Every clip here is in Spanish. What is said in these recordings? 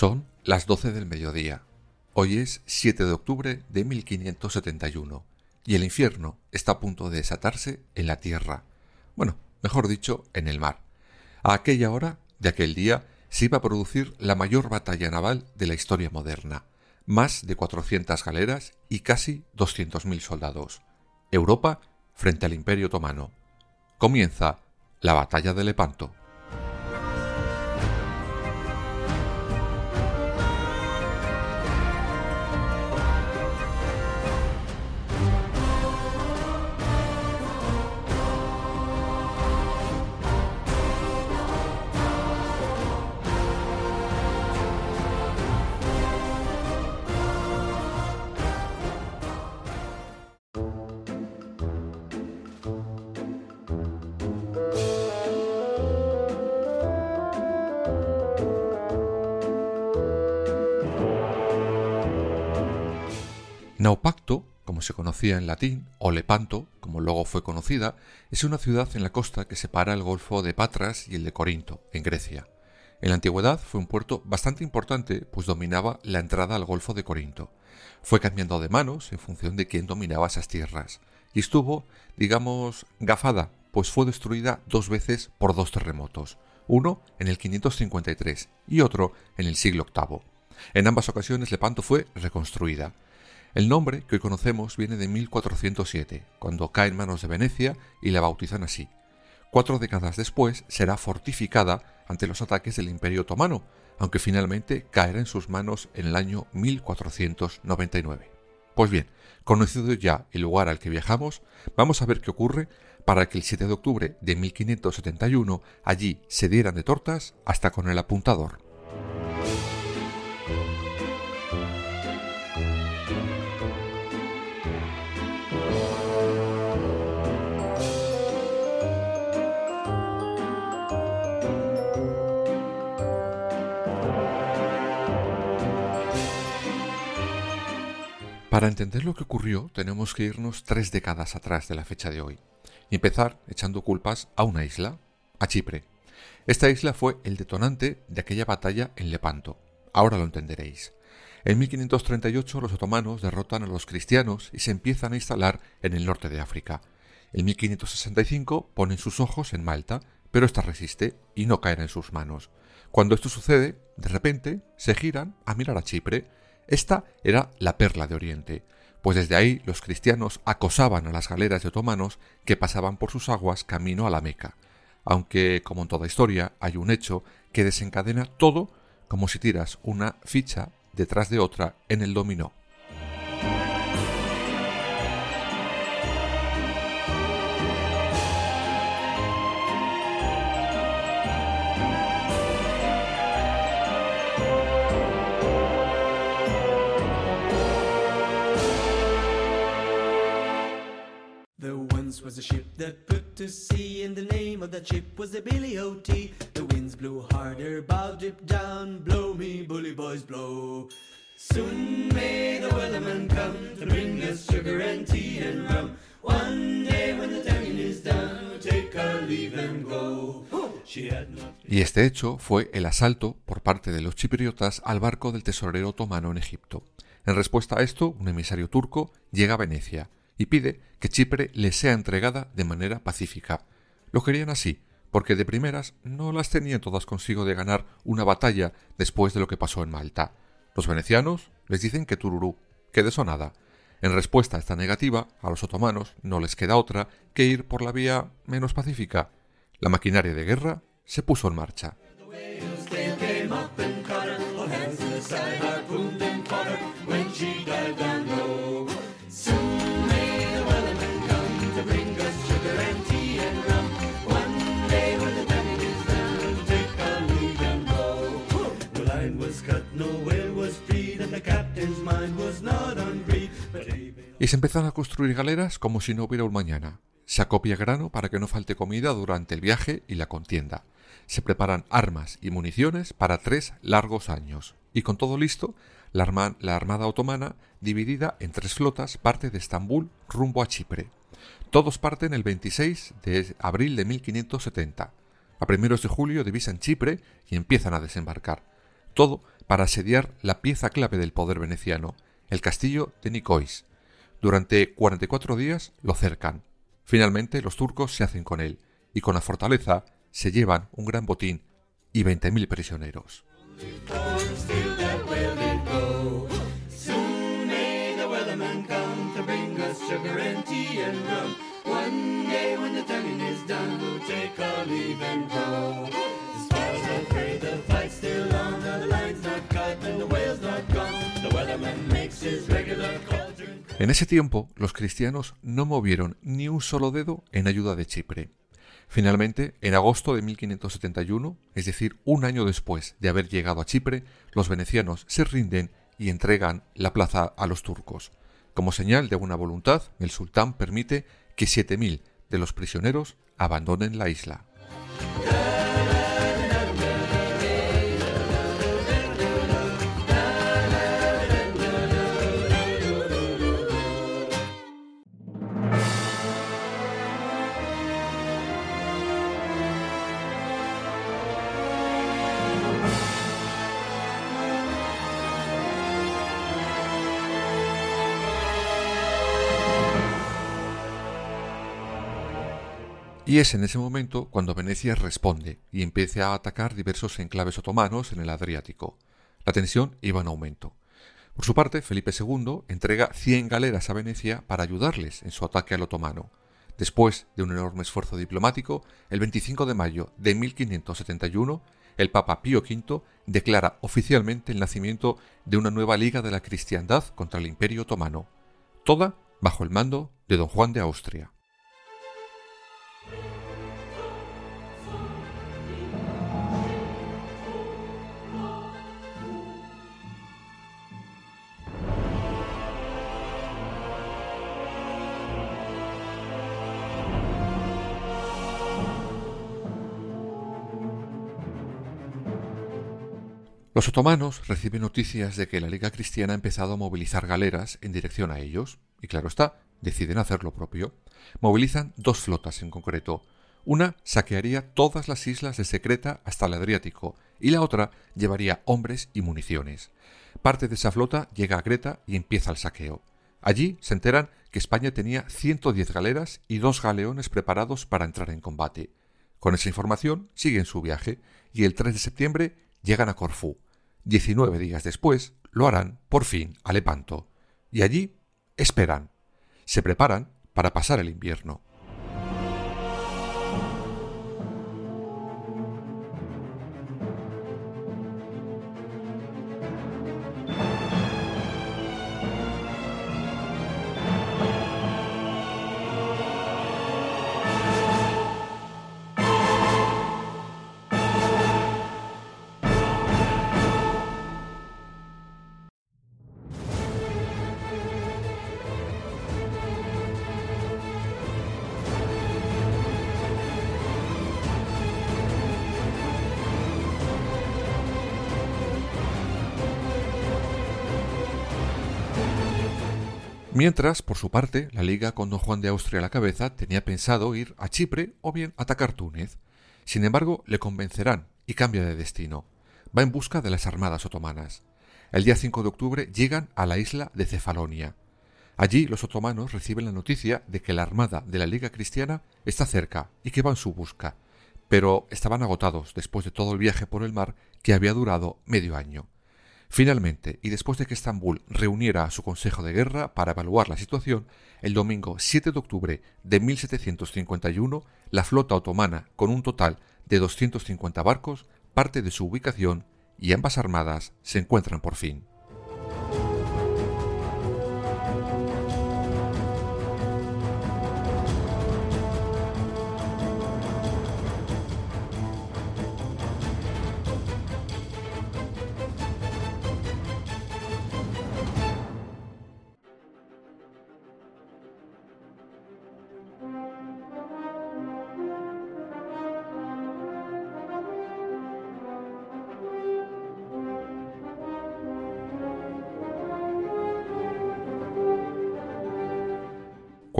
Son las 12 del mediodía. Hoy es 7 de octubre de 1571 y el infierno está a punto de desatarse en la tierra. Bueno, mejor dicho, en el mar. A aquella hora de aquel día se iba a producir la mayor batalla naval de la historia moderna. Más de 400 galeras y casi 200.000 soldados. Europa frente al Imperio Otomano. Comienza la batalla de Lepanto. Naupacto, como se conocía en latín, o Lepanto, como luego fue conocida, es una ciudad en la costa que separa el Golfo de Patras y el de Corinto, en Grecia. En la antigüedad fue un puerto bastante importante, pues dominaba la entrada al Golfo de Corinto. Fue cambiando de manos en función de quién dominaba esas tierras, y estuvo, digamos, gafada, pues fue destruida dos veces por dos terremotos, uno en el 553 y otro en el siglo VIII. En ambas ocasiones Lepanto fue reconstruida. El nombre que hoy conocemos viene de 1407, cuando cae en manos de Venecia y la bautizan así. Cuatro décadas después será fortificada ante los ataques del Imperio Otomano, aunque finalmente caerá en sus manos en el año 1499. Pues bien, conocido ya el lugar al que viajamos, vamos a ver qué ocurre para que el 7 de octubre de 1571 allí se dieran de tortas hasta con el apuntador. Para entender lo que ocurrió tenemos que irnos tres décadas atrás de la fecha de hoy y empezar echando culpas a una isla, a Chipre. Esta isla fue el detonante de aquella batalla en Lepanto. Ahora lo entenderéis. En 1538 los otomanos derrotan a los cristianos y se empiezan a instalar en el norte de África. En 1565 ponen sus ojos en Malta, pero ésta resiste y no caerá en sus manos. Cuando esto sucede, de repente se giran a mirar a Chipre, esta era la perla de Oriente, pues desde ahí los cristianos acosaban a las galeras de otomanos que pasaban por sus aguas camino a la Meca, aunque, como en toda historia, hay un hecho que desencadena todo como si tiras una ficha detrás de otra en el dominó. A ship that put to sea, and the name of that ship was the Billy O.T. The winds blew harder, bow dip down, blow me, bully boys, blow. Soon may the weatherman come to bring us sugar and tea and rum. One day when the tonguing is done, we'll take our leave and go. Y este hecho fue el asalto por parte de los chipriotas al barco del tesorero otomano en Egipto. En respuesta a esto, un emisario turco llega a Venecia y pide que Chipre le sea entregada de manera pacífica. Lo querían así, porque de primeras no las tenían todas consigo de ganar una batalla después de lo que pasó en Malta. Los venecianos les dicen que tururú, que de nada. En respuesta a esta negativa, a los otomanos no les queda otra que ir por la vía menos pacífica. La maquinaria de guerra se puso en marcha. Y se empiezan a construir galeras como si no hubiera un mañana. Se acopia grano para que no falte comida durante el viaje y la contienda. Se preparan armas y municiones para tres largos años. Y con todo listo, la, Armada Otomana, dividida en tres flotas, parte de Estambul rumbo a Chipre. Todos parten el 26 de abril de 1570. A primeros de julio divisan Chipre y empiezan a desembarcar. Todo para asediar la pieza clave del poder veneciano, el castillo de Nicois. Durante 44 días lo cercan. Finalmente los turcos se hacen con él y con la fortaleza se llevan un gran botín y 20.000 prisioneros. En ese tiempo, los cristianos no movieron ni un solo dedo en ayuda de Chipre. Finalmente, en agosto de 1571, es decir, un año después de haber llegado a Chipre, los venecianos se rinden y entregan la plaza a los turcos. Como señal de buena voluntad, el sultán permite que 7.000 de los prisioneros abandonen la isla. Y es en ese momento cuando Venecia responde y empieza a atacar diversos enclaves otomanos en el Adriático. La tensión iba en aumento. Por su parte, Felipe II entrega 100 galeras a Venecia para ayudarles en su ataque al otomano. Después de un enorme esfuerzo diplomático, el 25 de mayo de 1571, el Papa Pío V declara oficialmente el nacimiento de una nueva Liga de la Cristiandad contra el Imperio Otomano, toda bajo el mando de don Juan de Austria. Los otomanos reciben noticias de que la Liga Cristiana ha empezado a movilizar galeras en dirección a ellos, y claro está, deciden hacer lo propio. Movilizan dos flotas en concreto. Una saquearía todas las islas de Secreta hasta el Adriático, y la otra llevaría hombres y municiones. Parte de esa flota llega a Creta y empieza el saqueo. Allí se enteran que España tenía 110 galeras y dos galeones preparados para entrar en combate. Con esa información siguen su viaje y el 3 de septiembre llegan a Corfú. Diecinueve días después lo harán, por fin, a Lepanto. Y allí esperan. Se preparan para pasar el invierno. Mientras, por su parte, la Liga con don Juan de Austria a la cabeza tenía pensado ir a Chipre o bien atacar Túnez. Sin embargo, le convencerán y cambia de destino. Va en busca de las armadas otomanas. El día 5 de octubre llegan a la isla de Cefalonia. Allí los otomanos reciben la noticia de que la armada de la Liga Cristiana está cerca y que va en su busca, pero estaban agotados después de todo el viaje por el mar que había durado medio año. Finalmente, y después de que Estambul reuniera a su Consejo de Guerra para evaluar la situación, el domingo 7 de octubre de 1751, la flota otomana, con un total de 250 barcos, parte de su ubicación y ambas armadas se encuentran por fin.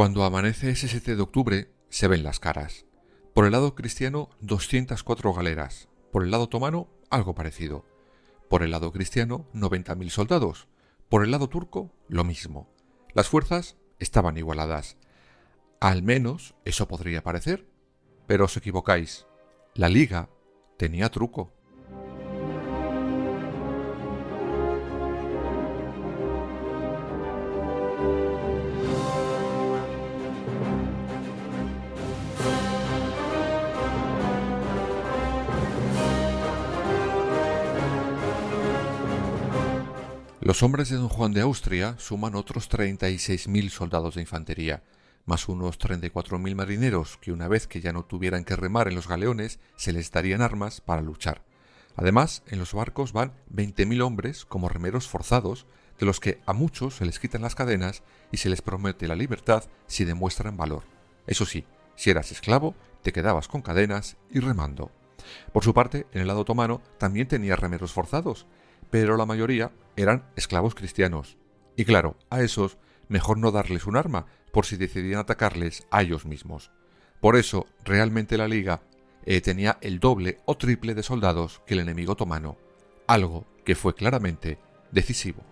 Cuando amanece ese 7 de octubre, se ven las caras. Por el lado cristiano, 204 galeras. Por el lado otomano, algo parecido. Por el lado cristiano, 90.000 soldados. Por el lado turco, lo mismo. Las fuerzas estaban igualadas. Al menos eso podría parecer. Pero os equivocáis. La liga tenía truco. Los hombres de don Juan de Austria suman otros 36.000 soldados de infantería, más unos 34.000 marineros que una vez que ya no tuvieran que remar en los galeones se les darían armas para luchar. Además, en los barcos van 20.000 hombres como remeros forzados, de los que a muchos se les quitan las cadenas y se les promete la libertad si demuestran valor. Eso sí, si eras esclavo, te quedabas con cadenas y remando. Por su parte, en el lado otomano también tenía remeros forzados, pero la mayoría eran esclavos cristianos. Y claro, a esos mejor no darles un arma, por si decidían atacarles a ellos mismos. Por eso, realmente la Liga eh, tenía el doble o triple de soldados que el enemigo otomano, algo que fue claramente decisivo.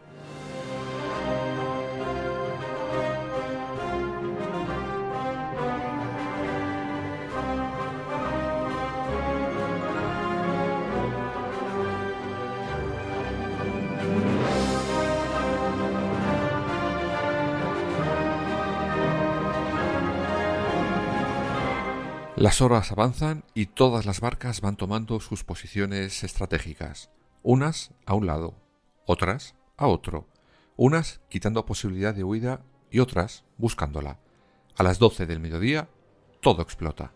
Las horas avanzan y todas las barcas van tomando sus posiciones estratégicas, unas a un lado, otras a otro, unas quitando posibilidad de huida y otras buscándola. A las doce del mediodía, todo explota.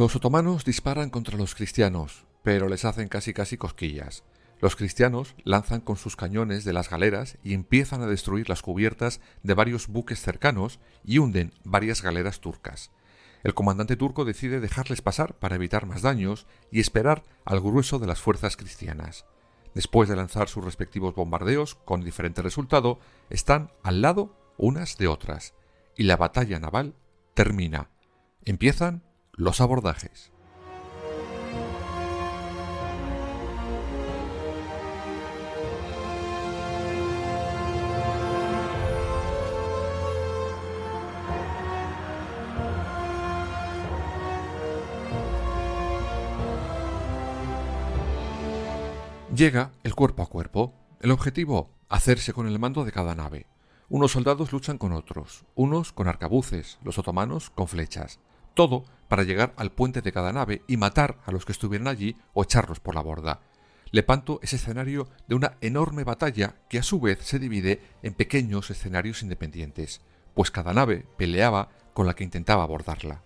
Los otomanos disparan contra los cristianos, pero les hacen casi casi cosquillas. Los cristianos lanzan con sus cañones de las galeras y empiezan a destruir las cubiertas de varios buques cercanos y hunden varias galeras turcas. El comandante turco decide dejarles pasar para evitar más daños y esperar al grueso de las fuerzas cristianas. Después de lanzar sus respectivos bombardeos, con diferente resultado, están al lado unas de otras, y la batalla naval termina. Empiezan los abordajes. Llega el cuerpo a cuerpo. El objetivo, hacerse con el mando de cada nave. Unos soldados luchan con otros, unos con arcabuces, los otomanos con flechas. Todo para llegar al puente de cada nave y matar a los que estuvieran allí o echarlos por la borda. Lepanto es escenario de una enorme batalla que a su vez se divide en pequeños escenarios independientes, pues cada nave peleaba con la que intentaba abordarla.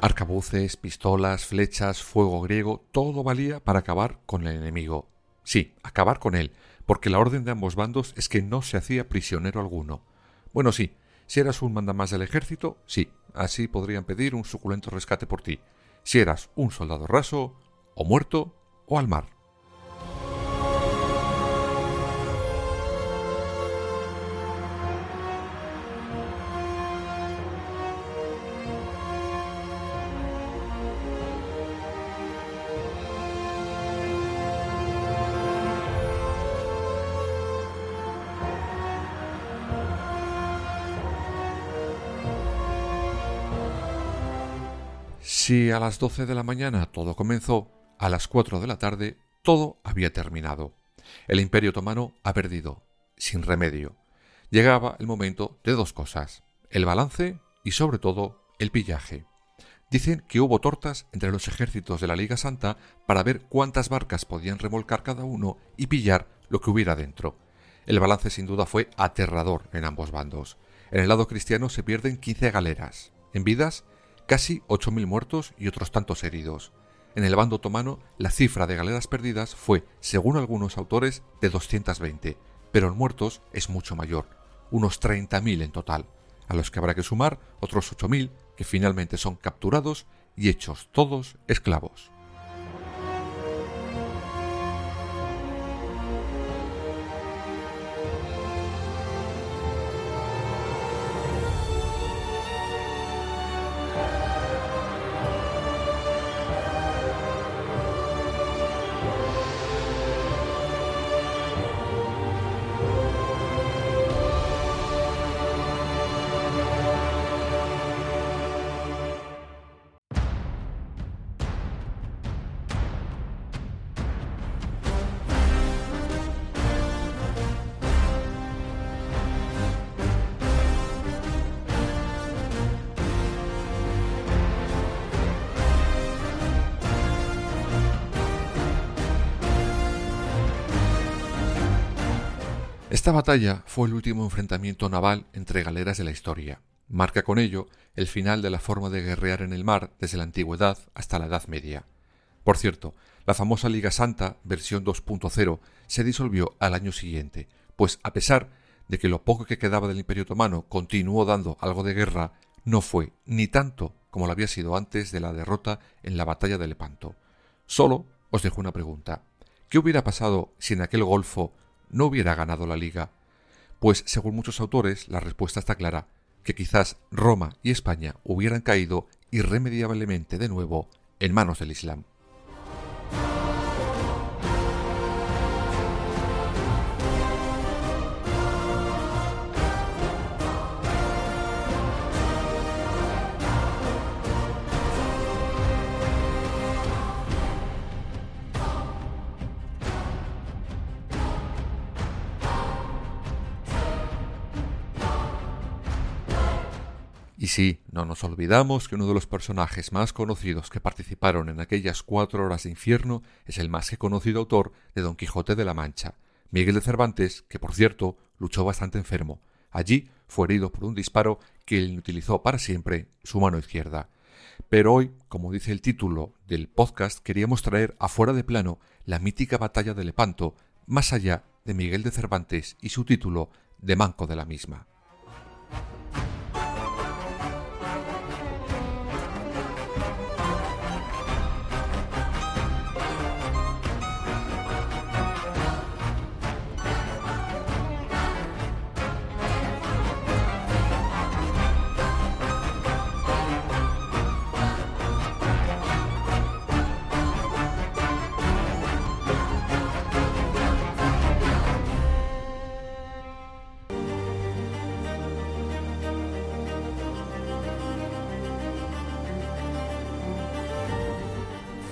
Arcabuces, pistolas, flechas, fuego griego, todo valía para acabar con el enemigo. Sí, acabar con él, porque la orden de ambos bandos es que no se hacía prisionero alguno. Bueno, sí, si eras un mandamás del ejército, sí, así podrían pedir un suculento rescate por ti. Si eras un soldado raso, o muerto, o al mar. Si a las 12 de la mañana todo comenzó, a las 4 de la tarde, todo había terminado. El Imperio Otomano ha perdido, sin remedio. Llegaba el momento de dos cosas, el balance y sobre todo el pillaje. Dicen que hubo tortas entre los ejércitos de la Liga Santa para ver cuántas barcas podían remolcar cada uno y pillar lo que hubiera dentro. El balance sin duda fue aterrador en ambos bandos. En el lado cristiano se pierden 15 galeras. En vidas, casi 8.000 muertos y otros tantos heridos. En el bando otomano, la cifra de galeras perdidas fue, según algunos autores, de 220, pero en muertos es mucho mayor, unos 30.000 en total, a los que habrá que sumar otros 8.000 que finalmente son capturados y hechos todos esclavos. Esta batalla fue el último enfrentamiento naval entre galeras de la historia. Marca con ello el final de la forma de guerrear en el mar desde la antigüedad hasta la Edad Media. Por cierto, la famosa Liga Santa, versión 2.0, se disolvió al año siguiente, pues a pesar de que lo poco que quedaba del Imperio Otomano continuó dando algo de guerra, no fue ni tanto como lo había sido antes de la derrota en la batalla de Lepanto. Solo os dejo una pregunta. ¿Qué hubiera pasado si en aquel golfo no hubiera ganado la liga? Pues según muchos autores la respuesta está clara, que quizás Roma y España hubieran caído irremediablemente de nuevo en manos del Islam. Y sí, no nos olvidamos que uno de los personajes más conocidos que participaron en aquellas cuatro horas de infierno es el más que conocido autor de Don Quijote de la Mancha, Miguel de Cervantes, que por cierto luchó bastante enfermo. Allí fue herido por un disparo que él utilizó para siempre su mano izquierda. Pero hoy, como dice el título del podcast, queríamos traer afuera de plano la mítica batalla de Lepanto, más allá de Miguel de Cervantes y su título de Manco de la misma.